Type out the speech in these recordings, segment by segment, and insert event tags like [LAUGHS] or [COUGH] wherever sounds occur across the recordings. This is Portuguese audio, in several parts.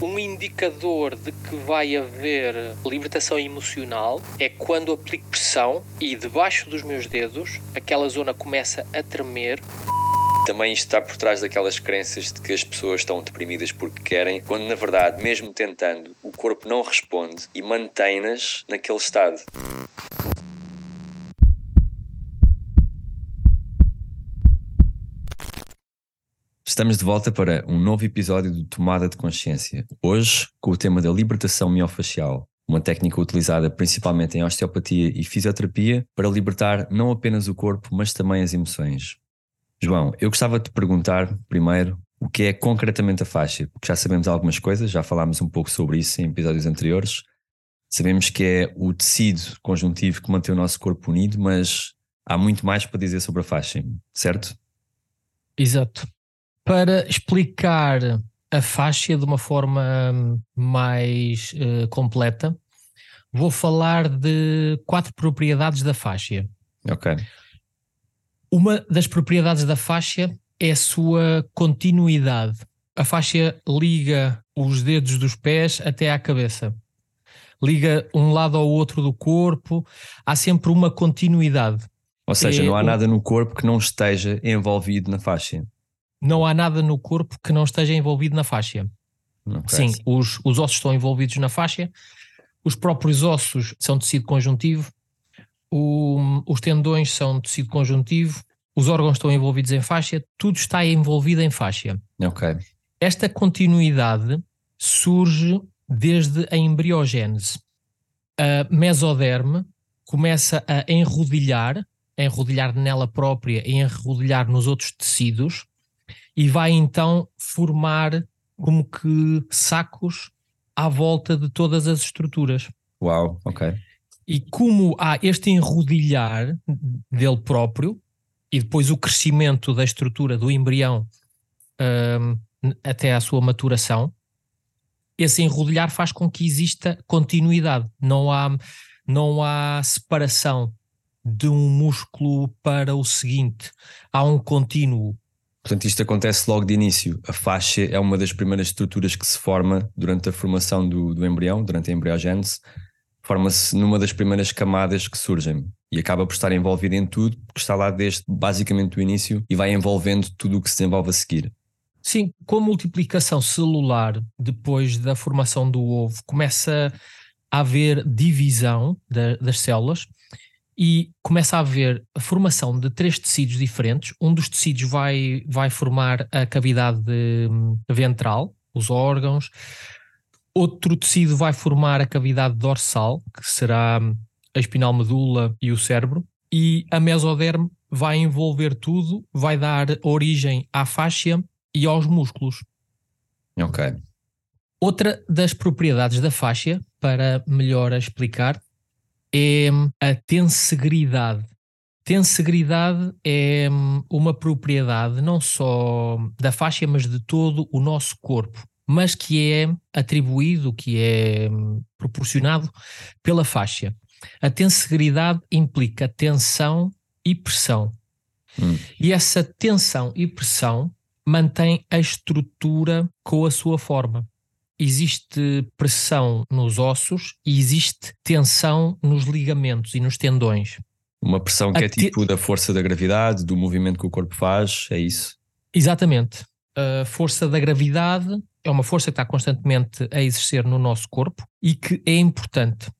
Um indicador de que vai haver libertação emocional é quando aplico pressão e debaixo dos meus dedos aquela zona começa a tremer. Também está por trás daquelas crenças de que as pessoas estão deprimidas porque querem, quando na verdade, mesmo tentando, o corpo não responde e mantém-nas naquele estado. Estamos de volta para um novo episódio do Tomada de Consciência. Hoje, com o tema da libertação miofacial, uma técnica utilizada principalmente em osteopatia e fisioterapia para libertar não apenas o corpo, mas também as emoções. João, eu gostava de te perguntar primeiro o que é concretamente a faixa, porque já sabemos algumas coisas, já falámos um pouco sobre isso em episódios anteriores. Sabemos que é o tecido conjuntivo que mantém o nosso corpo unido, mas há muito mais para dizer sobre a faixa, certo? Exato para explicar a faixa de uma forma hum, mais uh, completa, vou falar de quatro propriedades da faixa. Ok. Uma das propriedades da faixa é a sua continuidade. A faixa liga os dedos dos pés até à cabeça. Liga um lado ao outro do corpo, há sempre uma continuidade. Ou seja, é não há nada no corpo que não esteja envolvido na faixa não há nada no corpo que não esteja envolvido na faixa. Sim, os, os ossos estão envolvidos na faixa, os próprios ossos são tecido conjuntivo, o, os tendões são tecido conjuntivo, os órgãos estão envolvidos em faixa, tudo está envolvido em faixa. Ok. Esta continuidade surge desde a embriogênese. A mesoderme começa a enrodilhar, a enrodilhar nela própria e enrodilhar nos outros tecidos, e vai então formar como que sacos à volta de todas as estruturas. Uau, ok. E como há este enrodilhar dele próprio e depois o crescimento da estrutura do embrião um, até à sua maturação, esse enrodilhar faz com que exista continuidade. Não há, não há separação de um músculo para o seguinte. Há um contínuo Portanto, isto acontece logo de início. A faixa é uma das primeiras estruturas que se forma durante a formação do, do embrião, durante a embriogênese. Forma-se numa das primeiras camadas que surgem e acaba por estar envolvida em tudo, porque está lá desde basicamente o início e vai envolvendo tudo o que se desenvolve a seguir. Sim, com a multiplicação celular depois da formação do ovo, começa a haver divisão da, das células e começa a haver a formação de três tecidos diferentes. Um dos tecidos vai, vai formar a cavidade hum, ventral, os órgãos. Outro tecido vai formar a cavidade dorsal, que será hum, a espinal medula e o cérebro. E a mesoderme vai envolver tudo, vai dar origem à faixa e aos músculos. Ok. Outra das propriedades da faixa, para melhor explicar, é a tensegridade. Tensegridade é hum, uma propriedade não só da faixa, mas de todo o nosso corpo, mas que é atribuído, que é hum, proporcionado pela faixa. A tensegridade implica tensão e pressão. Hum. E essa tensão e pressão mantém a estrutura com a sua forma existe pressão nos ossos e existe tensão nos ligamentos e nos tendões. Uma pressão que a é tipo da força da gravidade, do movimento que o corpo faz, é isso? Exatamente. A força da gravidade é uma força que está constantemente a exercer no nosso corpo e que é importante.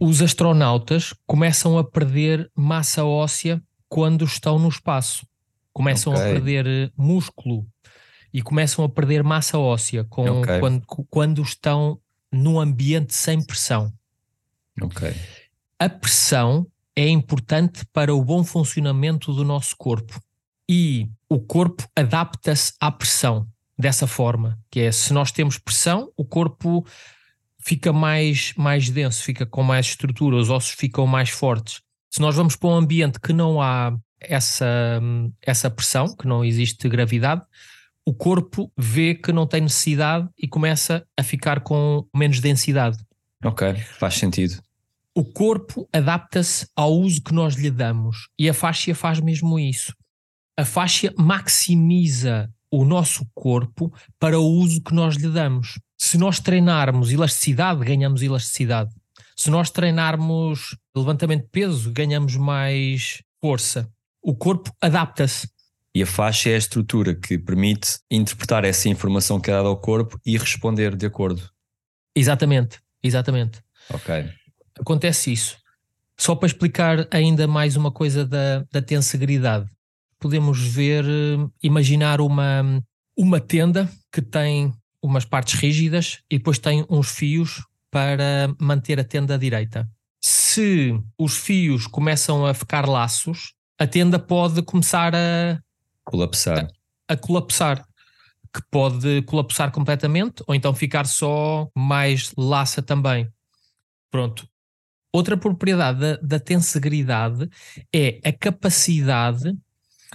Os astronautas começam a perder massa óssea quando estão no espaço. Começam okay. a perder músculo e começam a perder massa óssea com, okay. quando, quando estão num ambiente sem pressão. Ok. A pressão é importante para o bom funcionamento do nosso corpo e o corpo adapta-se à pressão dessa forma, que é se nós temos pressão, o corpo fica mais, mais denso, fica com mais estrutura, os ossos ficam mais fortes. Se nós vamos para um ambiente que não há essa, essa pressão, que não existe gravidade, o corpo vê que não tem necessidade e começa a ficar com menos densidade. Ok, faz sentido. O corpo adapta-se ao uso que nós lhe damos e a faixa faz mesmo isso. A faixa maximiza o nosso corpo para o uso que nós lhe damos. Se nós treinarmos elasticidade, ganhamos elasticidade. Se nós treinarmos levantamento de peso, ganhamos mais força. O corpo adapta-se. E a faixa é a estrutura que permite interpretar essa informação que é dada ao corpo e responder de acordo. Exatamente, exatamente. Ok. Acontece isso. Só para explicar ainda mais uma coisa da, da tensegridade. Podemos ver, eh, imaginar uma, uma tenda que tem umas partes rígidas e depois tem uns fios para manter a tenda direita. Se os fios começam a ficar laços, a tenda pode começar a colapsar. A, a colapsar. Que pode colapsar completamente ou então ficar só mais laça também. Pronto. Outra propriedade da, da tensegridade é a capacidade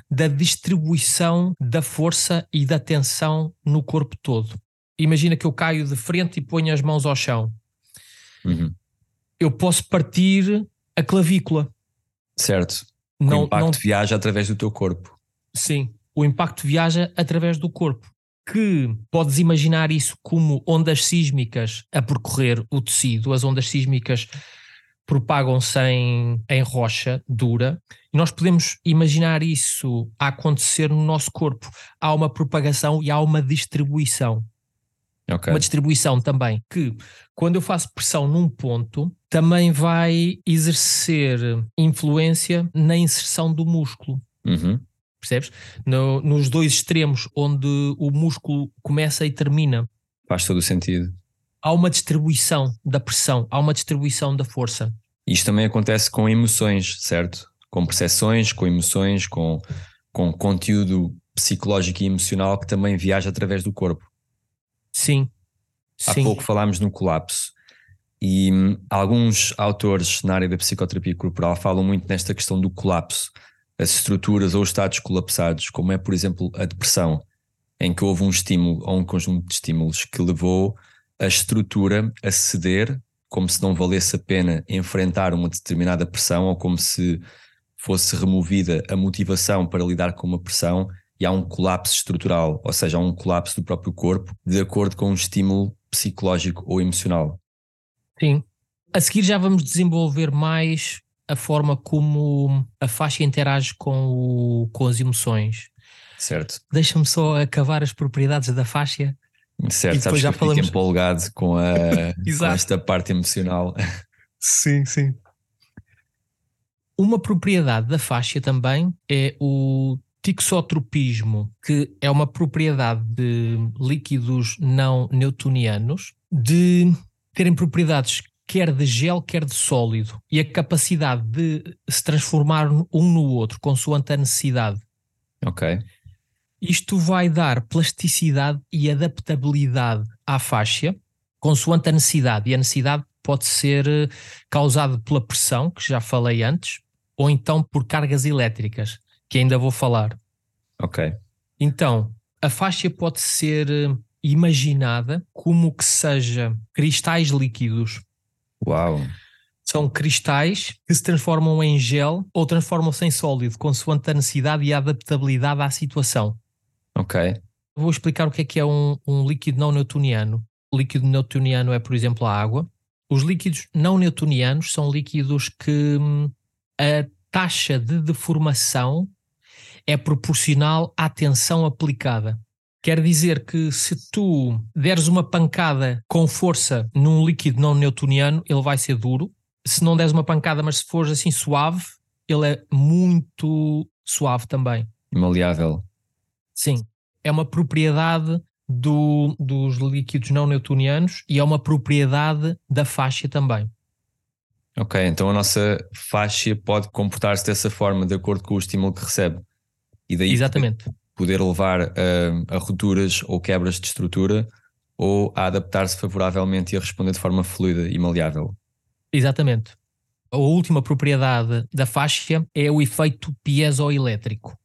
da distribuição da força e da tensão no corpo todo. Imagina que eu caio de frente e ponho as mãos ao chão. Uhum. Eu posso partir a clavícula. Certo. Não, o impacto não... viaja através do teu corpo. Sim, o impacto viaja através do corpo. Que podes imaginar isso como ondas sísmicas a percorrer o tecido. As ondas sísmicas propagam-se em, em rocha dura. E nós podemos imaginar isso a acontecer no nosso corpo. Há uma propagação e há uma distribuição. Okay. Uma distribuição também que, quando eu faço pressão num ponto, também vai exercer influência na inserção do músculo. Uhum. Percebes? No, nos dois extremos, onde o músculo começa e termina. Faz todo o sentido. Há uma distribuição da pressão, há uma distribuição da força. Isto também acontece com emoções, certo? Com percepções, com emoções, com, com conteúdo psicológico e emocional que também viaja através do corpo. Sim. Há Sim. pouco falámos no colapso e hum, alguns autores na área da psicoterapia corporal falam muito nesta questão do colapso, as estruturas ou estados colapsados, como é, por exemplo, a depressão, em que houve um estímulo ou um conjunto de estímulos que levou a estrutura a ceder, como se não valesse a pena enfrentar uma determinada pressão ou como se fosse removida a motivação para lidar com uma pressão e há um colapso estrutural, ou seja, há um colapso do próprio corpo de acordo com um estímulo psicológico ou emocional. Sim. A seguir já vamos desenvolver mais a forma como a faixa interage com, o, com as emoções. Certo. Deixa-me só acabar as propriedades da faixa. Certo, sabes já que falamos... empolgado com, a, [LAUGHS] com esta parte emocional. Sim, sim. Uma propriedade da faixa também é o tixotropismo, que é uma propriedade de líquidos não newtonianos, de terem propriedades quer de gel, quer de sólido, e a capacidade de se transformar um no outro, consoante a necessidade. Ok. Isto vai dar plasticidade e adaptabilidade à faixa, consoante a necessidade, e a necessidade pode ser eh, causada pela pressão, que já falei antes, ou então por cargas elétricas que ainda vou falar. Ok. Então, a faixa pode ser eh, imaginada como que seja cristais líquidos. Uau! São cristais que se transformam em gel ou transformam-se em sólido, consoante a necessidade e a adaptabilidade à situação. Ok. Vou explicar o que é que é um, um líquido não newtoniano. O líquido newtoniano é, por exemplo, a água. Os líquidos não newtonianos são líquidos que hum, a taxa de deformação é proporcional à tensão aplicada. Quer dizer que se tu deres uma pancada com força num líquido não newtoniano, ele vai ser duro. Se não deres uma pancada, mas se fores assim suave, ele é muito suave também. Maleável. Sim. É uma propriedade do, dos líquidos não newtonianos e é uma propriedade da faixa também. Ok, então a nossa faixa pode comportar-se dessa forma, de acordo com o estímulo que recebe. E daí Exatamente. Poder, levar a, a rupturas ou quebras de estrutura ou a adaptar-se favoravelmente e a responder de forma fluida e maleável. Exatamente. A última propriedade da faixa é o efeito piezoelétrico.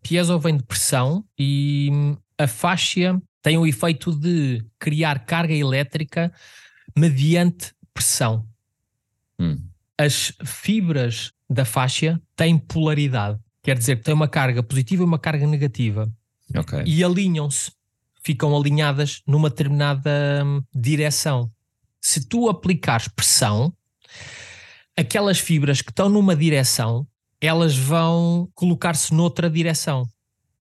Piezo vem de pressão e a faixa tem o efeito de criar carga elétrica mediante pressão. Hum. As fibras da faixa têm polaridade. Quer dizer que tem uma carga positiva e uma carga negativa. Okay. E alinham-se ficam alinhadas numa determinada hum, direção. Se tu aplicares pressão, aquelas fibras que estão numa direção, elas vão colocar-se noutra direção.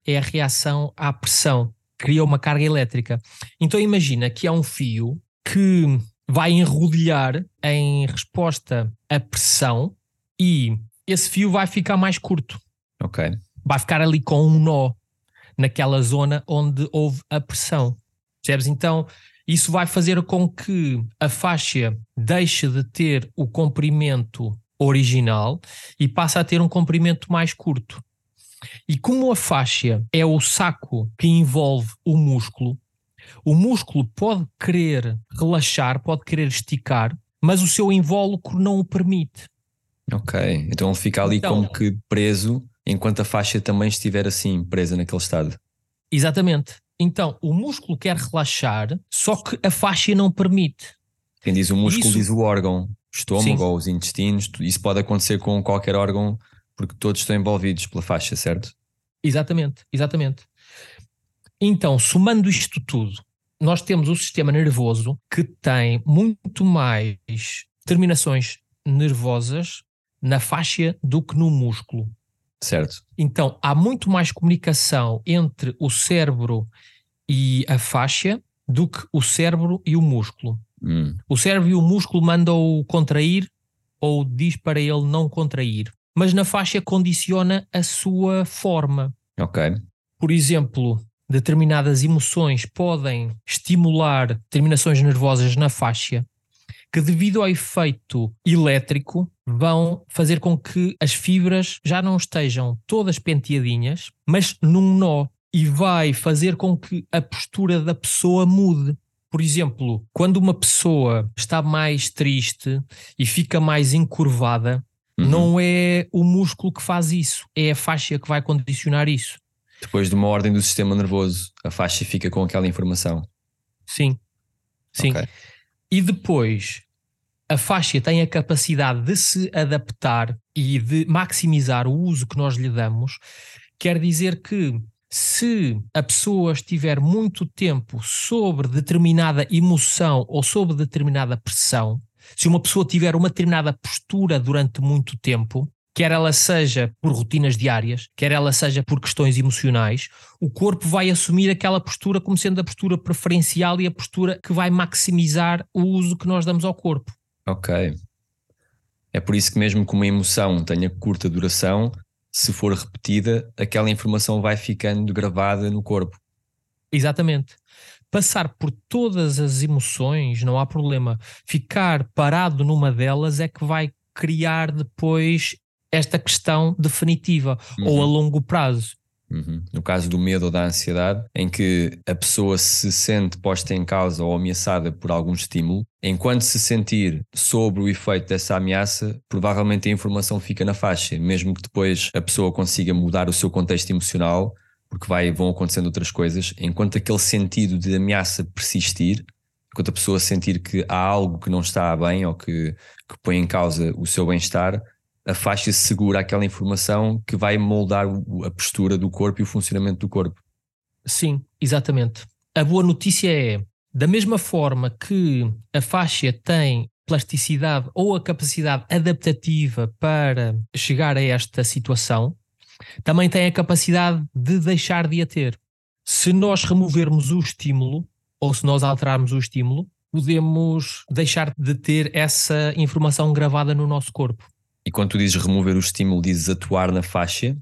É a reação à pressão, cria uma carga elétrica. Então imagina que há um fio que vai enrodilhar em resposta à pressão e esse fio vai ficar mais curto. Ok. Vai ficar ali com um nó naquela zona onde houve a pressão. Percebes? Então, isso vai fazer com que a faixa deixe de ter o comprimento original e passe a ter um comprimento mais curto. E como a faixa é o saco que envolve o músculo, o músculo pode querer relaxar, pode querer esticar, mas o seu invólucro não o permite. Ok, então ele fica ali então, como que preso, enquanto a faixa também estiver assim, presa naquele estado. Exatamente. Então, o músculo quer relaxar, só que a faixa não permite. Quem diz o músculo isso... diz o órgão, o estômago Sim. ou os intestinos. Isso pode acontecer com qualquer órgão, porque todos estão envolvidos pela faixa, certo? Exatamente, exatamente. Então, somando isto tudo, nós temos o sistema nervoso que tem muito mais terminações nervosas na faixa do que no músculo. Certo. Então, há muito mais comunicação entre o cérebro e a faixa do que o cérebro e o músculo. Hum. O cérebro e o músculo mandam-o contrair ou diz para ele não contrair. Mas na faixa condiciona a sua forma. Ok. Por exemplo, determinadas emoções podem estimular terminações nervosas na faixa que, devido ao efeito elétrico, vão fazer com que as fibras já não estejam todas penteadinhas, mas num nó, e vai fazer com que a postura da pessoa mude. Por exemplo, quando uma pessoa está mais triste e fica mais encurvada, uhum. não é o músculo que faz isso, é a faixa que vai condicionar isso. Depois de uma ordem do sistema nervoso, a faixa fica com aquela informação. Sim. Sim. Okay. E depois, a faixa tem a capacidade de se adaptar e de maximizar o uso que nós lhe damos. Quer dizer que se a pessoa estiver muito tempo sobre determinada emoção ou sobre determinada pressão, se uma pessoa tiver uma determinada postura durante muito tempo, quer ela seja por rotinas diárias, quer ela seja por questões emocionais, o corpo vai assumir aquela postura como sendo a postura preferencial e a postura que vai maximizar o uso que nós damos ao corpo. Ok. É por isso que, mesmo que uma emoção tenha curta duração, se for repetida, aquela informação vai ficando gravada no corpo. Exatamente. Passar por todas as emoções não há problema. Ficar parado numa delas é que vai criar depois esta questão definitiva uhum. ou a longo prazo. Uhum. No caso do medo ou da ansiedade, em que a pessoa se sente posta em causa ou ameaçada por algum estímulo, enquanto se sentir sobre o efeito dessa ameaça, provavelmente a informação fica na faixa, mesmo que depois a pessoa consiga mudar o seu contexto emocional, porque vai, vão acontecendo outras coisas, enquanto aquele sentido de ameaça persistir, enquanto a pessoa sentir que há algo que não está bem ou que, que põe em causa o seu bem-estar, a faixa segura aquela informação que vai moldar a postura do corpo e o funcionamento do corpo. Sim, exatamente. A boa notícia é, da mesma forma que a faixa tem plasticidade ou a capacidade adaptativa para chegar a esta situação, também tem a capacidade de deixar de a ter. Se nós removermos o estímulo, ou se nós alterarmos o estímulo, podemos deixar de ter essa informação gravada no nosso corpo. E quando tu dizes remover o estímulo, dizes atuar na faixa?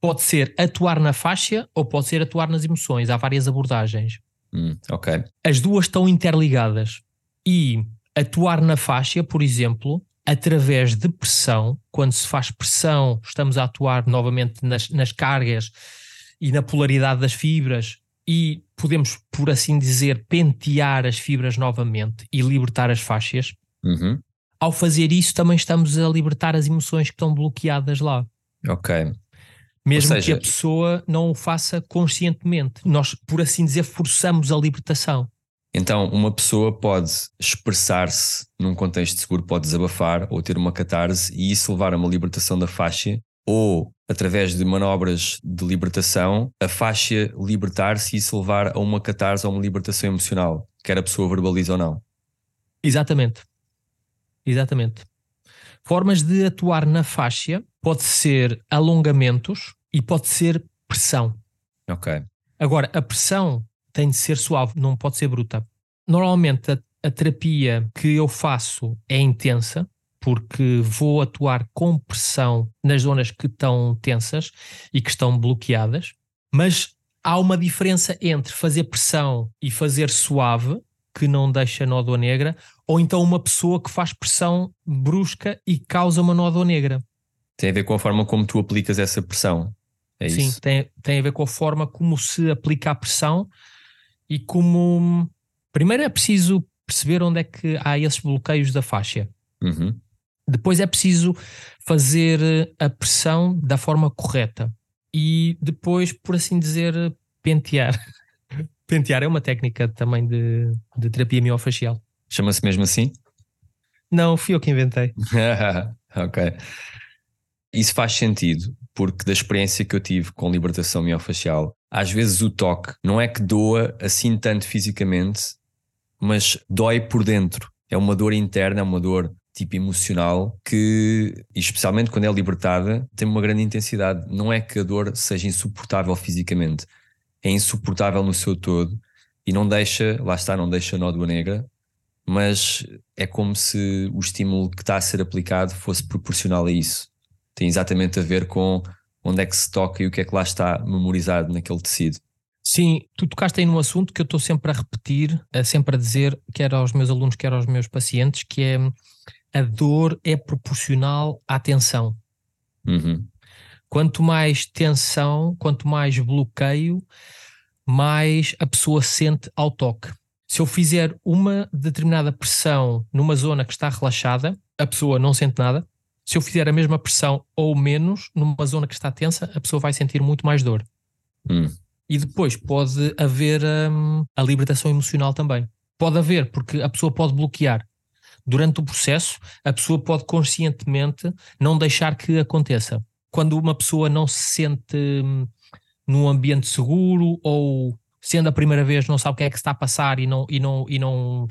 Pode ser atuar na faixa ou pode ser atuar nas emoções. Há várias abordagens. Hum, ok. As duas estão interligadas. E atuar na faixa, por exemplo, através de pressão, quando se faz pressão, estamos a atuar novamente nas, nas cargas e na polaridade das fibras e podemos, por assim dizer, pentear as fibras novamente e libertar as faixas. Uhum ao fazer isso também estamos a libertar as emoções que estão bloqueadas lá. Ok. Mesmo seja, que a pessoa não o faça conscientemente. Nós, por assim dizer, forçamos a libertação. Então, uma pessoa pode expressar-se num contexto seguro, pode desabafar ou ter uma catarse e isso levar a uma libertação da faixa, ou através de manobras de libertação, a faixa libertar-se e se levar a uma catarse ou uma libertação emocional, quer a pessoa verbalize ou não. Exatamente. Exatamente. Formas de atuar na faixa pode ser alongamentos e pode ser pressão. Ok. Agora, a pressão tem de ser suave, não pode ser bruta. Normalmente a, a terapia que eu faço é intensa, porque vou atuar com pressão nas zonas que estão tensas e que estão bloqueadas, mas há uma diferença entre fazer pressão e fazer suave, que não deixa nódoa negra, ou então uma pessoa que faz pressão brusca e causa uma nódoa negra. Tem a ver com a forma como tu aplicas essa pressão. É Sim, isso? tem, tem a ver com a forma como se aplica a pressão e como. Primeiro é preciso perceber onde é que há esses bloqueios da faixa. Uhum. Depois é preciso fazer a pressão da forma correta e depois, por assim dizer, pentear. [LAUGHS] pentear é uma técnica também de, de terapia miofacial. Chama-se mesmo assim? Não, fui eu que inventei. [LAUGHS] ok. Isso faz sentido, porque da experiência que eu tive com libertação miofacial, às vezes o toque não é que doa assim tanto fisicamente, mas dói por dentro. É uma dor interna, é uma dor tipo emocional que, especialmente quando é libertada, tem uma grande intensidade. Não é que a dor seja insuportável fisicamente, é insuportável no seu todo e não deixa, lá está, não deixa nódoa negra, mas é como se o estímulo que está a ser aplicado fosse proporcional a isso. Tem exatamente a ver com onde é que se toca e o que é que lá está memorizado naquele tecido. Sim, tu tocaste aí num assunto que eu estou sempre a repetir, sempre a dizer, quer aos meus alunos, quer aos meus pacientes, que é a dor é proporcional à tensão. Uhum. Quanto mais tensão, quanto mais bloqueio, mais a pessoa sente ao toque. Se eu fizer uma determinada pressão numa zona que está relaxada, a pessoa não sente nada. Se eu fizer a mesma pressão ou menos numa zona que está tensa, a pessoa vai sentir muito mais dor. Hum. E depois pode haver hum, a libertação emocional também. Pode haver, porque a pessoa pode bloquear. Durante o processo, a pessoa pode conscientemente não deixar que aconteça. Quando uma pessoa não se sente hum, num ambiente seguro ou sendo a primeira vez não sabe o que é que está a passar e não e não e não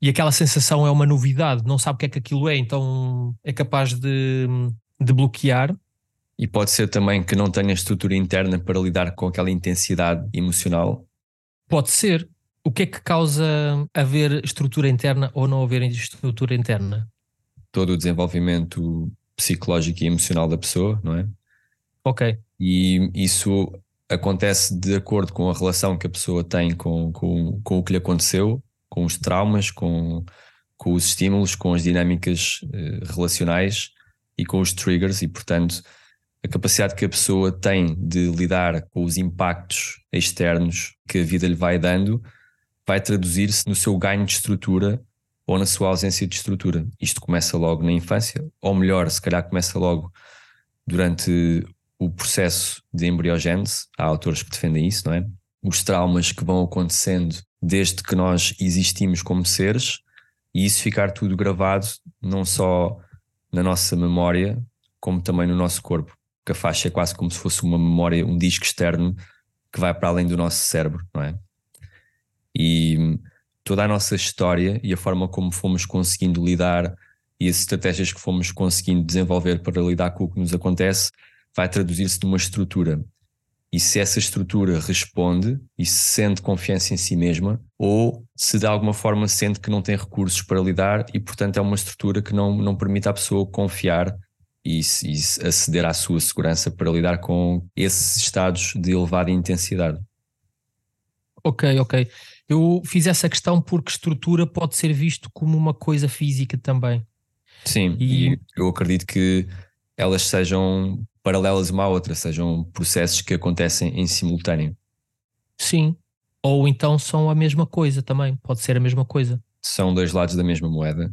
e aquela sensação é uma novidade, não sabe o que é que aquilo é, então é capaz de, de bloquear. E pode ser também que não tenha estrutura interna para lidar com aquela intensidade emocional. Pode ser. O que é que causa haver estrutura interna ou não haver estrutura interna? Todo o desenvolvimento psicológico e emocional da pessoa, não é? Ok. E isso acontece de acordo com a relação que a pessoa tem com, com, com o que lhe aconteceu, com os traumas, com, com os estímulos, com as dinâmicas eh, relacionais e com os triggers, e portanto a capacidade que a pessoa tem de lidar com os impactos externos que a vida lhe vai dando vai traduzir-se no seu ganho de estrutura ou na sua ausência de estrutura. Isto começa logo na infância, ou melhor, se calhar começa logo durante o processo de embriogênese. Há autores que defendem isso, não é? Os traumas que vão acontecendo desde que nós existimos como seres e isso ficar tudo gravado não só na nossa memória, como também no nosso corpo. Porque a faixa é quase como se fosse uma memória, um disco externo que vai para além do nosso cérebro, não é? E toda a nossa história e a forma como fomos conseguindo lidar e as estratégias que fomos conseguindo desenvolver para lidar com o que nos acontece vai traduzir-se numa estrutura. E se essa estrutura responde e se sente confiança em si mesma, ou se de alguma forma sente que não tem recursos para lidar e, portanto, é uma estrutura que não, não permite à pessoa confiar e, e aceder à sua segurança para lidar com esses estados de elevada intensidade. Ok, ok. Eu fiz essa questão porque estrutura pode ser visto como uma coisa física também. Sim, e, e eu acredito que elas sejam paralelas uma à outra, sejam processos que acontecem em simultâneo. Sim, ou então são a mesma coisa também, pode ser a mesma coisa. São dois lados da mesma moeda.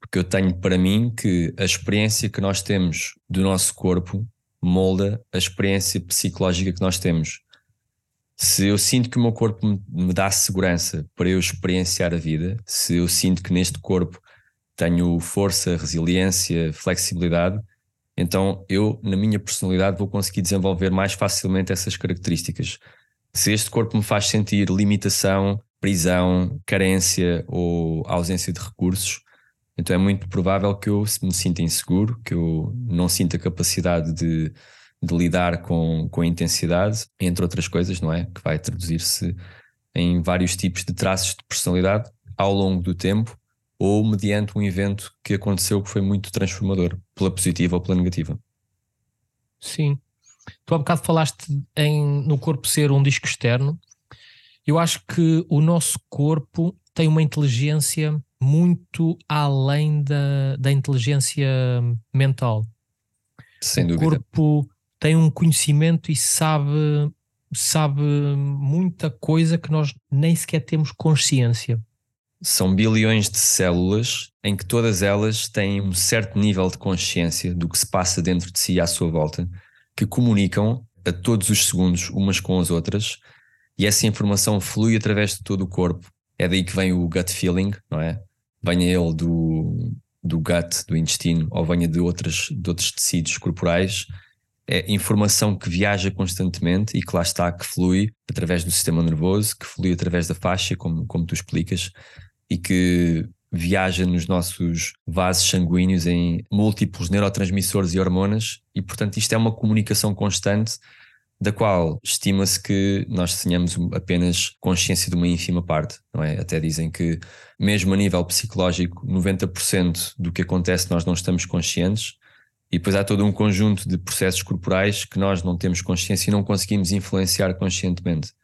Porque eu tenho para mim que a experiência que nós temos do nosso corpo molda a experiência psicológica que nós temos se eu sinto que o meu corpo me dá segurança para eu experienciar a vida, se eu sinto que neste corpo tenho força, resiliência, flexibilidade, Então eu, na minha personalidade, vou conseguir desenvolver mais facilmente essas características. Se este corpo me faz sentir limitação, prisão, carência ou ausência de recursos, então é muito provável que eu me sinta inseguro, que eu não sinta capacidade de, de lidar com, com a intensidade, entre outras coisas, não é? Que vai traduzir-se em vários tipos de traços de personalidade ao longo do tempo ou mediante um evento que aconteceu que foi muito transformador, pela positiva ou pela negativa. Sim. Tu há bocado falaste em, no corpo ser um disco externo. Eu acho que o nosso corpo tem uma inteligência muito além da, da inteligência mental. Sem o dúvida. O corpo tem um conhecimento e sabe, sabe muita coisa que nós nem sequer temos consciência são bilhões de células em que todas elas têm um certo nível de consciência do que se passa dentro de si à sua volta, que comunicam a todos os segundos umas com as outras, e essa informação flui através de todo o corpo. É daí que vem o gut feeling, não é? Venha ele do, do gut, do intestino, ou venha de, outras, de outros tecidos corporais, é informação que viaja constantemente e que lá está, que flui através do sistema nervoso, que flui através da faixa, como, como tu explicas, e que viaja nos nossos vasos sanguíneos em múltiplos neurotransmissores e hormonas, e portanto isto é uma comunicação constante da qual estima-se que nós tenhamos apenas consciência de uma ínfima parte, não é? Até dizem que, mesmo a nível psicológico, 90% do que acontece nós não estamos conscientes, e depois há todo um conjunto de processos corporais que nós não temos consciência e não conseguimos influenciar conscientemente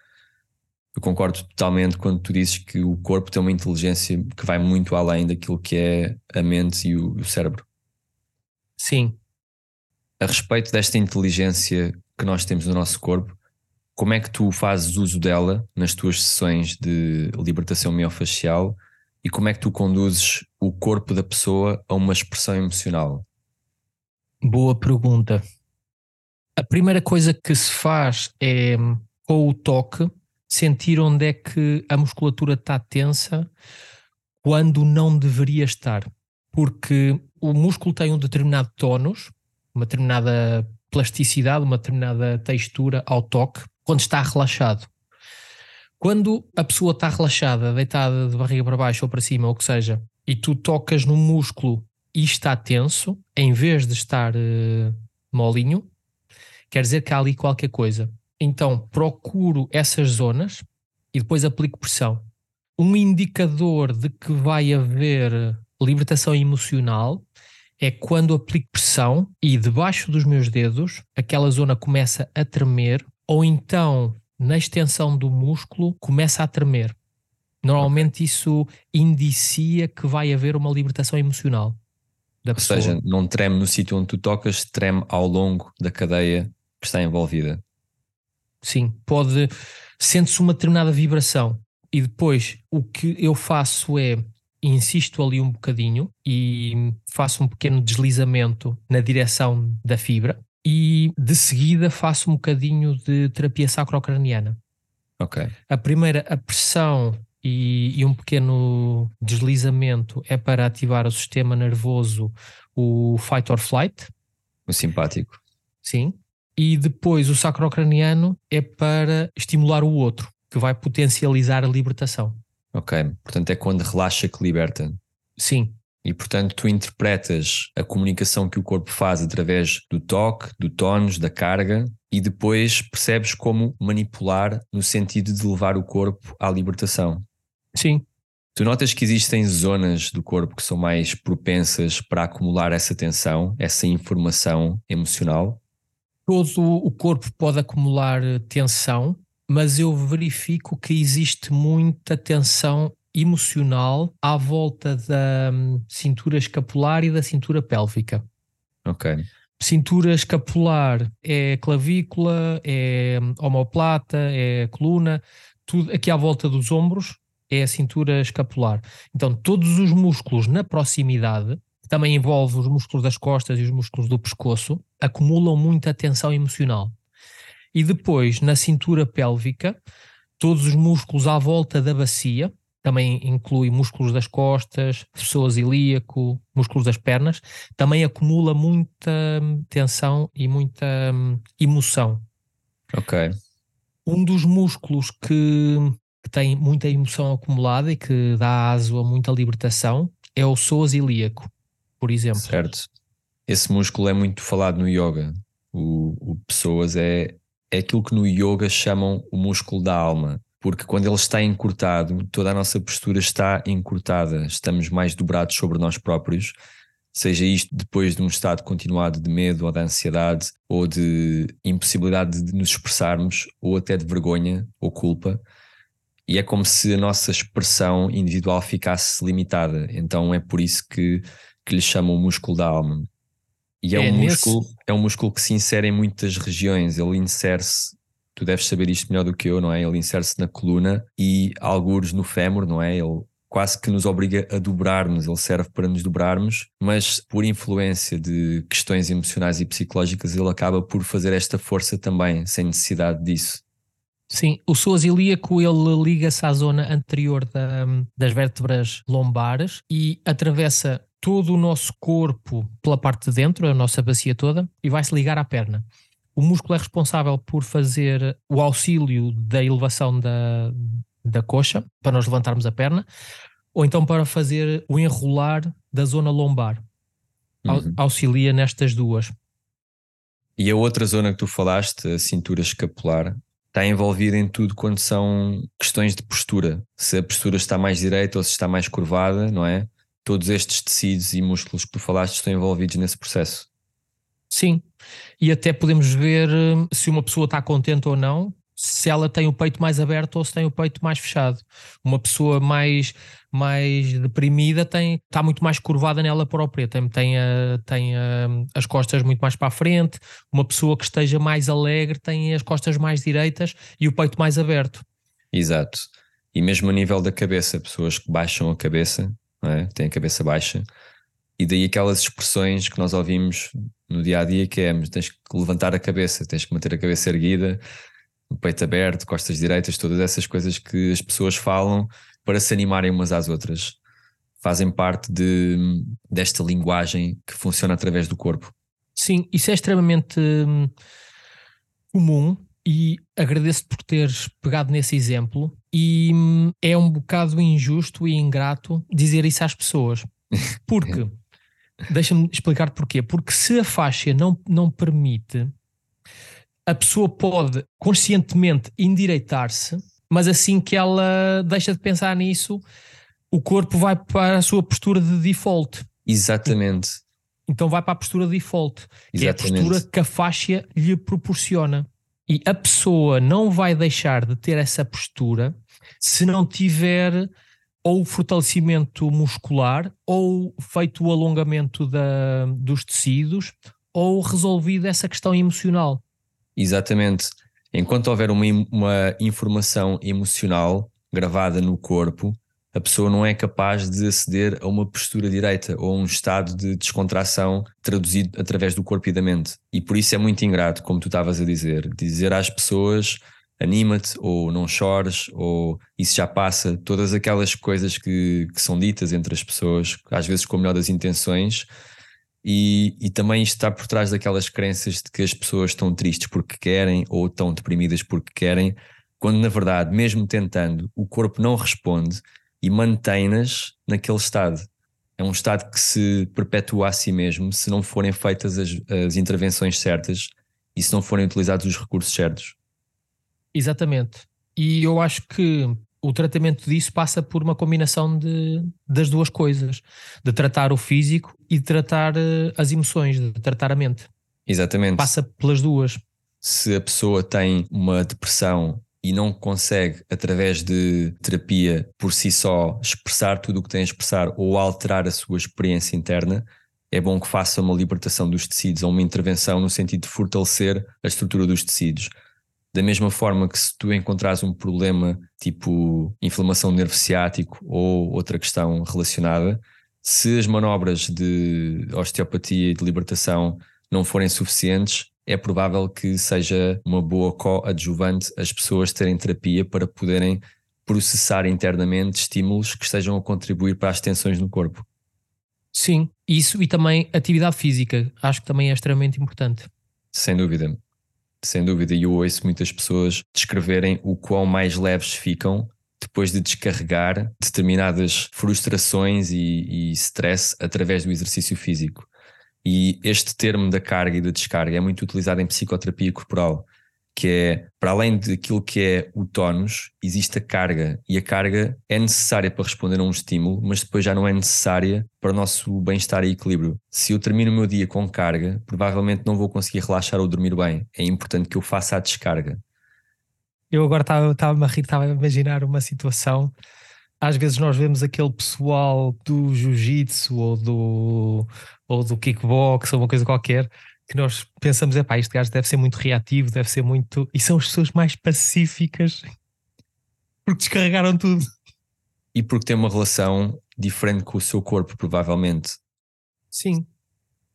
eu concordo totalmente quando tu dizes que o corpo tem uma inteligência que vai muito além daquilo que é a mente e o, o cérebro. Sim. A respeito desta inteligência que nós temos no nosso corpo, como é que tu fazes uso dela nas tuas sessões de libertação miofacial e como é que tu conduzes o corpo da pessoa a uma expressão emocional? Boa pergunta. A primeira coisa que se faz é com o toque sentir onde é que a musculatura está tensa quando não deveria estar. Porque o músculo tem um determinado tónus, uma determinada plasticidade, uma determinada textura ao toque, quando está relaxado. Quando a pessoa está relaxada, deitada de barriga para baixo ou para cima, ou que seja, e tu tocas no músculo e está tenso, em vez de estar uh, molinho, quer dizer que há ali qualquer coisa. Então procuro essas zonas e depois aplico pressão. Um indicador de que vai haver libertação emocional é quando aplico pressão e debaixo dos meus dedos aquela zona começa a tremer ou então na extensão do músculo começa a tremer. Normalmente isso indicia que vai haver uma libertação emocional da Ou pessoa. Ou seja, não treme no sítio onde tu tocas, treme ao longo da cadeia que está envolvida. Sim, pode. Sente-se uma determinada vibração. E depois o que eu faço é insisto ali um bocadinho e faço um pequeno deslizamento na direção da fibra e de seguida faço um bocadinho de terapia sacrocraniana. Ok. A primeira, a pressão e, e, um pequeno deslizamento é para ativar o sistema nervoso, o fight or flight. O simpático. Sim e depois o sacrocraniano é para estimular o outro, que vai potencializar a libertação. Ok, portanto é quando relaxa que liberta. Sim. E portanto tu interpretas a comunicação que o corpo faz através do toque, do tónus, da carga e depois percebes como manipular no sentido de levar o corpo à libertação. Sim. Tu notas que existem zonas do corpo que são mais propensas para acumular essa tensão, essa informação emocional? Todo o corpo pode acumular eh, tensão, mas eu verifico que existe muita tensão emocional à volta da hum, cintura escapular e da cintura pélvica. Ok. Cintura escapular é clavícula, é hum, omoplata, é coluna, tudo aqui à volta dos ombros é a cintura escapular. Então, todos os músculos na proximidade também envolve os músculos das costas e os músculos do pescoço, acumulam muita tensão emocional. E depois, na cintura pélvica, todos os músculos à volta da bacia, também inclui músculos das costas, pessoas ilíaco, músculos das pernas, também acumula muita hum, tensão e muita hum, emoção. Ok. Um dos músculos que, que tem muita emoção acumulada e que dá aso a muita libertação é o psoas ilíaco, por exemplo. Certo. Esse músculo é muito falado no yoga. O, o psoas é, é aquilo que no yoga chamam o músculo da alma porque quando ele está encurtado, toda a nossa postura está encurtada, estamos mais dobrados sobre nós próprios, seja isto depois de um estado continuado de medo ou de ansiedade ou de impossibilidade de nos expressarmos ou até de vergonha ou culpa. E é como se a nossa expressão individual ficasse limitada. Então é por isso que, que lhe chamam o músculo da alma. E é, é um músculo, é um músculo que se insere em muitas regiões, ele insere-se tu deves saber isto melhor do que eu, não é? Ele insere-se na coluna e algures no fémur, não é? Ele quase que nos obriga a dobrarmos, ele serve para nos dobrarmos, mas por influência de questões emocionais e psicológicas, ele acaba por fazer esta força também, sem necessidade disso. Sim, o psoas ilíaco ele liga-se à zona anterior da, das vértebras lombares e atravessa todo o nosso corpo pela parte de dentro, a nossa bacia toda, e vai se ligar à perna o músculo é responsável por fazer o auxílio da elevação da, da coxa, para nós levantarmos a perna, ou então para fazer o enrolar da zona lombar. Uhum. Auxilia nestas duas. E a outra zona que tu falaste, a cintura escapular, está envolvida em tudo quando são questões de postura. Se a postura está mais direita ou se está mais curvada, não é? Todos estes tecidos e músculos que tu falaste estão envolvidos nesse processo. Sim, e até podemos ver hum, se uma pessoa está contente ou não, se ela tem o peito mais aberto ou se tem o peito mais fechado. Uma pessoa mais, mais deprimida tem, está muito mais curvada nela própria, tem, tem, a, tem a, as costas muito mais para a frente. Uma pessoa que esteja mais alegre tem as costas mais direitas e o peito mais aberto. Exato. E mesmo a nível da cabeça, pessoas que baixam a cabeça, é? têm a cabeça baixa, e daí aquelas expressões que nós ouvimos no dia a dia que é tens que levantar a cabeça, tens que manter a cabeça erguida, o peito aberto, costas direitas, todas essas coisas que as pessoas falam para se animarem umas às outras. Fazem parte de, desta linguagem que funciona através do corpo. Sim, isso é extremamente hum, comum e agradeço por teres pegado nesse exemplo. E hum, é um bocado injusto e ingrato dizer isso às pessoas, [LAUGHS] porque Deixa-me explicar porquê. Porque se a faixa não, não permite, a pessoa pode conscientemente endireitar-se, mas assim que ela deixa de pensar nisso, o corpo vai para a sua postura de default. Exatamente. Então vai para a postura de default, que é a postura que a faixa lhe proporciona. E a pessoa não vai deixar de ter essa postura se não tiver ou fortalecimento muscular, ou feito o alongamento da, dos tecidos, ou resolvido essa questão emocional. Exatamente. Enquanto houver uma, uma informação emocional gravada no corpo, a pessoa não é capaz de aceder a uma postura direita ou a um estado de descontração traduzido através do corpo e da mente. E por isso é muito ingrato, como tu estavas a dizer, dizer às pessoas anima-te, ou não chores, ou isso já passa, todas aquelas coisas que, que são ditas entre as pessoas, às vezes com a melhor das intenções, e, e também isto está por trás daquelas crenças de que as pessoas estão tristes porque querem, ou estão deprimidas porque querem, quando na verdade, mesmo tentando, o corpo não responde e mantém-nas naquele estado. É um estado que se perpetua a si mesmo se não forem feitas as, as intervenções certas e se não forem utilizados os recursos certos. Exatamente. E eu acho que o tratamento disso passa por uma combinação de, das duas coisas: de tratar o físico e de tratar uh, as emoções, de tratar a mente. Exatamente. Passa pelas duas. Se a pessoa tem uma depressão e não consegue, através de terapia por si só, expressar tudo o que tem a expressar ou alterar a sua experiência interna, é bom que faça uma libertação dos tecidos ou uma intervenção no sentido de fortalecer a estrutura dos tecidos. Da mesma forma que se tu encontrares um problema tipo inflamação do nervo ciático ou outra questão relacionada, se as manobras de osteopatia e de libertação não forem suficientes, é provável que seja uma boa coadjuvante as pessoas terem terapia para poderem processar internamente estímulos que estejam a contribuir para as tensões no corpo. Sim, isso e também atividade física, acho que também é extremamente importante. Sem dúvida, sem dúvida. E eu ouço muitas pessoas descreverem o quão mais leves ficam depois de descarregar determinadas frustrações e, e stress através do exercício físico. E este termo da carga e da descarga é muito utilizado em psicoterapia corporal que é, para além daquilo que é o tónus, existe a carga. E a carga é necessária para responder a um estímulo, mas depois já não é necessária para o nosso bem-estar e equilíbrio. Se eu termino o meu dia com carga, provavelmente não vou conseguir relaxar ou dormir bem. É importante que eu faça a descarga. Eu agora estava-me a rir, estava a imaginar uma situação. Às vezes nós vemos aquele pessoal do jiu-jitsu ou do, ou do kickbox ou uma coisa qualquer que nós pensamos, é pá, este gajo deve ser muito reativo, deve ser muito. E são as pessoas mais pacíficas porque descarregaram tudo. E porque têm uma relação diferente com o seu corpo, provavelmente. Sim.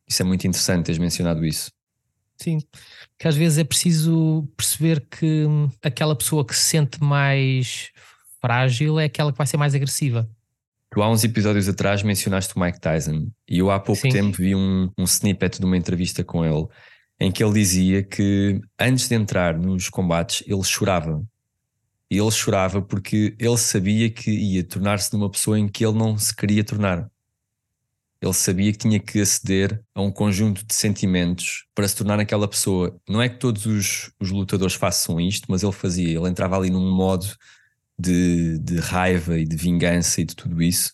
Isso é muito interessante, teres mencionado isso. Sim, que às vezes é preciso perceber que aquela pessoa que se sente mais frágil é aquela que vai ser mais agressiva. Tu há uns episódios atrás mencionaste o Mike Tyson e eu há pouco Sim. tempo vi um, um snippet de uma entrevista com ele em que ele dizia que antes de entrar nos combates ele chorava. E ele chorava porque ele sabia que ia tornar-se numa pessoa em que ele não se queria tornar. Ele sabia que tinha que aceder a um conjunto de sentimentos para se tornar aquela pessoa. Não é que todos os, os lutadores façam isto, mas ele fazia. Ele entrava ali num modo de, de raiva e de vingança e de tudo isso,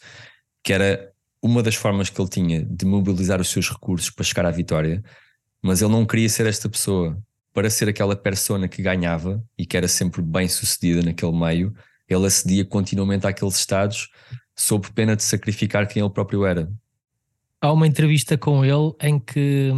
que era uma das formas que ele tinha de mobilizar os seus recursos para chegar à vitória, mas ele não queria ser esta pessoa. Para ser aquela persona que ganhava e que era sempre bem sucedida naquele meio, ele acedia continuamente àqueles estados sob pena de sacrificar quem ele próprio era. Há uma entrevista com ele em que,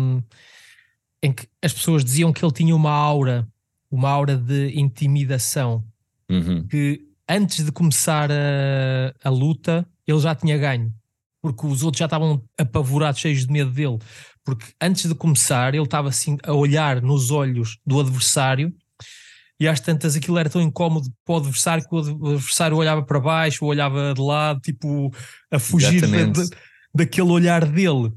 em que as pessoas diziam que ele tinha uma aura, uma aura de intimidação, uhum. que antes de começar a, a luta, ele já tinha ganho. Porque os outros já estavam apavorados, cheios de medo dele. Porque antes de começar, ele estava assim a olhar nos olhos do adversário e às tantas aquilo era tão incómodo para o adversário que o adversário olhava para baixo, olhava de lado, tipo a fugir de, daquele olhar dele.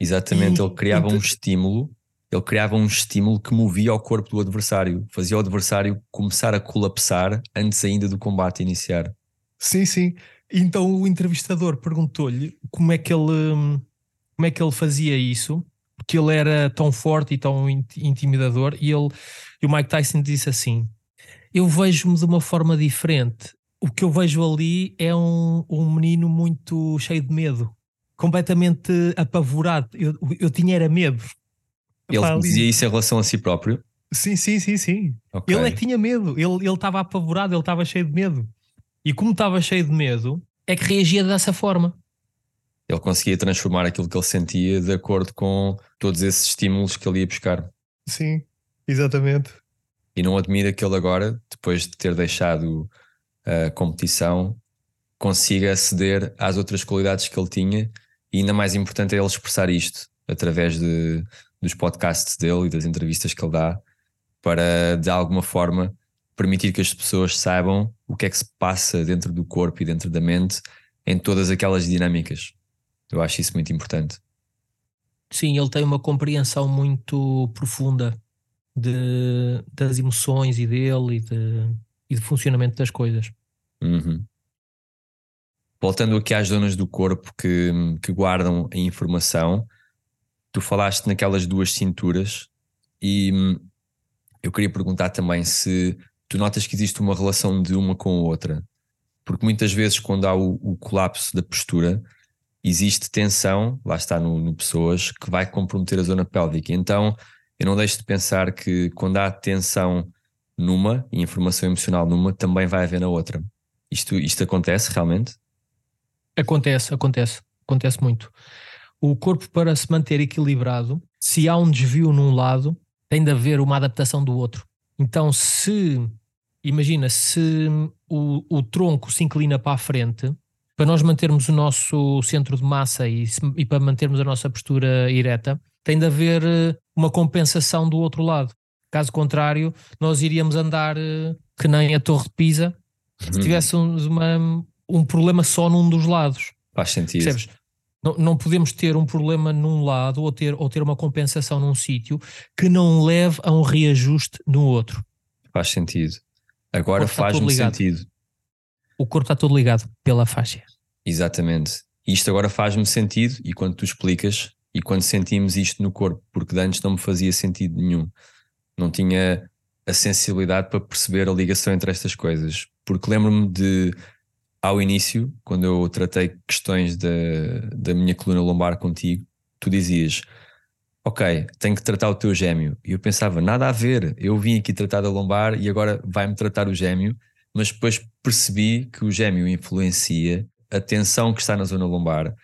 Exatamente, e, ele criava então, um estímulo ele criava um estímulo que movia o corpo do adversário, fazia o adversário começar a colapsar antes ainda do combate iniciar. Sim, sim. Então o entrevistador perguntou-lhe como é que ele como é que ele fazia isso, porque ele era tão forte e tão intimidador, e ele e o Mike Tyson disse assim: Eu vejo-me de uma forma diferente. O que eu vejo ali é um, um menino muito cheio de medo, completamente apavorado. Eu, eu tinha era medo. Ele dizia isso em relação a si próprio? Sim, sim, sim, sim. Okay. Ele é que tinha medo, ele estava apavorado, ele estava cheio de medo. E como estava cheio de medo, é que reagia dessa forma. Ele conseguia transformar aquilo que ele sentia de acordo com todos esses estímulos que ele ia buscar. Sim, exatamente. E não admira que ele agora, depois de ter deixado a competição, consiga aceder às outras qualidades que ele tinha e ainda mais importante é ele expressar isto através de, dos podcasts dele e das entrevistas que ele dá para, de alguma forma, permitir que as pessoas saibam o que é que se passa dentro do corpo e dentro da mente em todas aquelas dinâmicas. Eu acho isso muito importante. Sim, ele tem uma compreensão muito profunda de, das emoções e dele e, de, e do funcionamento das coisas. Uhum. Voltando aqui às zonas do corpo que, que guardam a informação, tu falaste naquelas duas cinturas e hum, eu queria perguntar também se tu notas que existe uma relação de uma com a outra, porque muitas vezes quando há o, o colapso da postura existe tensão, lá está no, no, pessoas, que vai comprometer a zona pélvica. Então eu não deixo de pensar que quando há tensão numa e informação emocional numa, também vai haver na outra. Isto, isto acontece realmente? Acontece, acontece, acontece muito o corpo para se manter equilibrado, se há um desvio num lado, tem de haver uma adaptação do outro. Então, se imagina, se o, o tronco se inclina para a frente, para nós mantermos o nosso centro de massa e, e para mantermos a nossa postura ereta, tem de haver eh, uma compensação do outro lado. Caso contrário, nós iríamos andar eh, que nem a Torre de Pisa, Se tivéssemos uma, um problema só num dos lados. Faz sentido. Percebes? Não, não podemos ter um problema num lado ou ter, ou ter uma compensação num sítio que não leve a um reajuste no outro. Faz sentido. Agora faz-me sentido. O corpo está todo ligado pela faixa. Exatamente. Isto agora faz-me sentido e quando tu explicas e quando sentimos isto no corpo, porque antes não me fazia sentido nenhum. Não tinha a sensibilidade para perceber a ligação entre estas coisas. Porque lembro-me de, ao início, quando eu tratei questões da, da minha coluna lombar contigo, tu dizias: Ok, tenho que tratar o teu gêmeo. E eu pensava: nada a ver, eu vim aqui tratar da lombar e agora vai-me tratar o gêmeo. Mas depois percebi que o gêmeo influencia a tensão que está na zona lombar,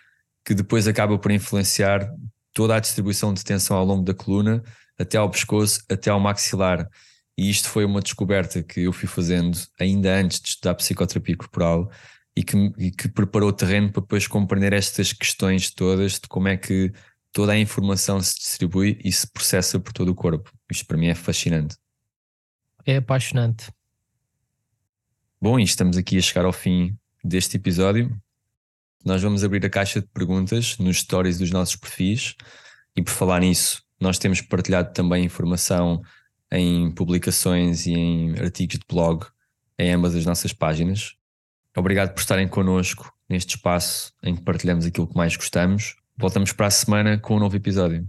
que depois acaba por influenciar toda a distribuição de tensão ao longo da coluna, até ao pescoço, até ao maxilar. E isto foi uma descoberta que eu fui fazendo ainda antes de estudar psicoterapia corporal e que, e que preparou o terreno para depois compreender estas questões todas de como é que toda a informação se distribui e se processa por todo o corpo. Isto para mim é fascinante. É apaixonante. Bom, e estamos aqui a chegar ao fim deste episódio. Nós vamos abrir a caixa de perguntas nos stories dos nossos perfis e por falar nisso, nós temos partilhado também informação em publicações e em artigos de blog em ambas as nossas páginas. Obrigado por estarem connosco neste espaço em que partilhamos aquilo que mais gostamos. Voltamos para a semana com um novo episódio.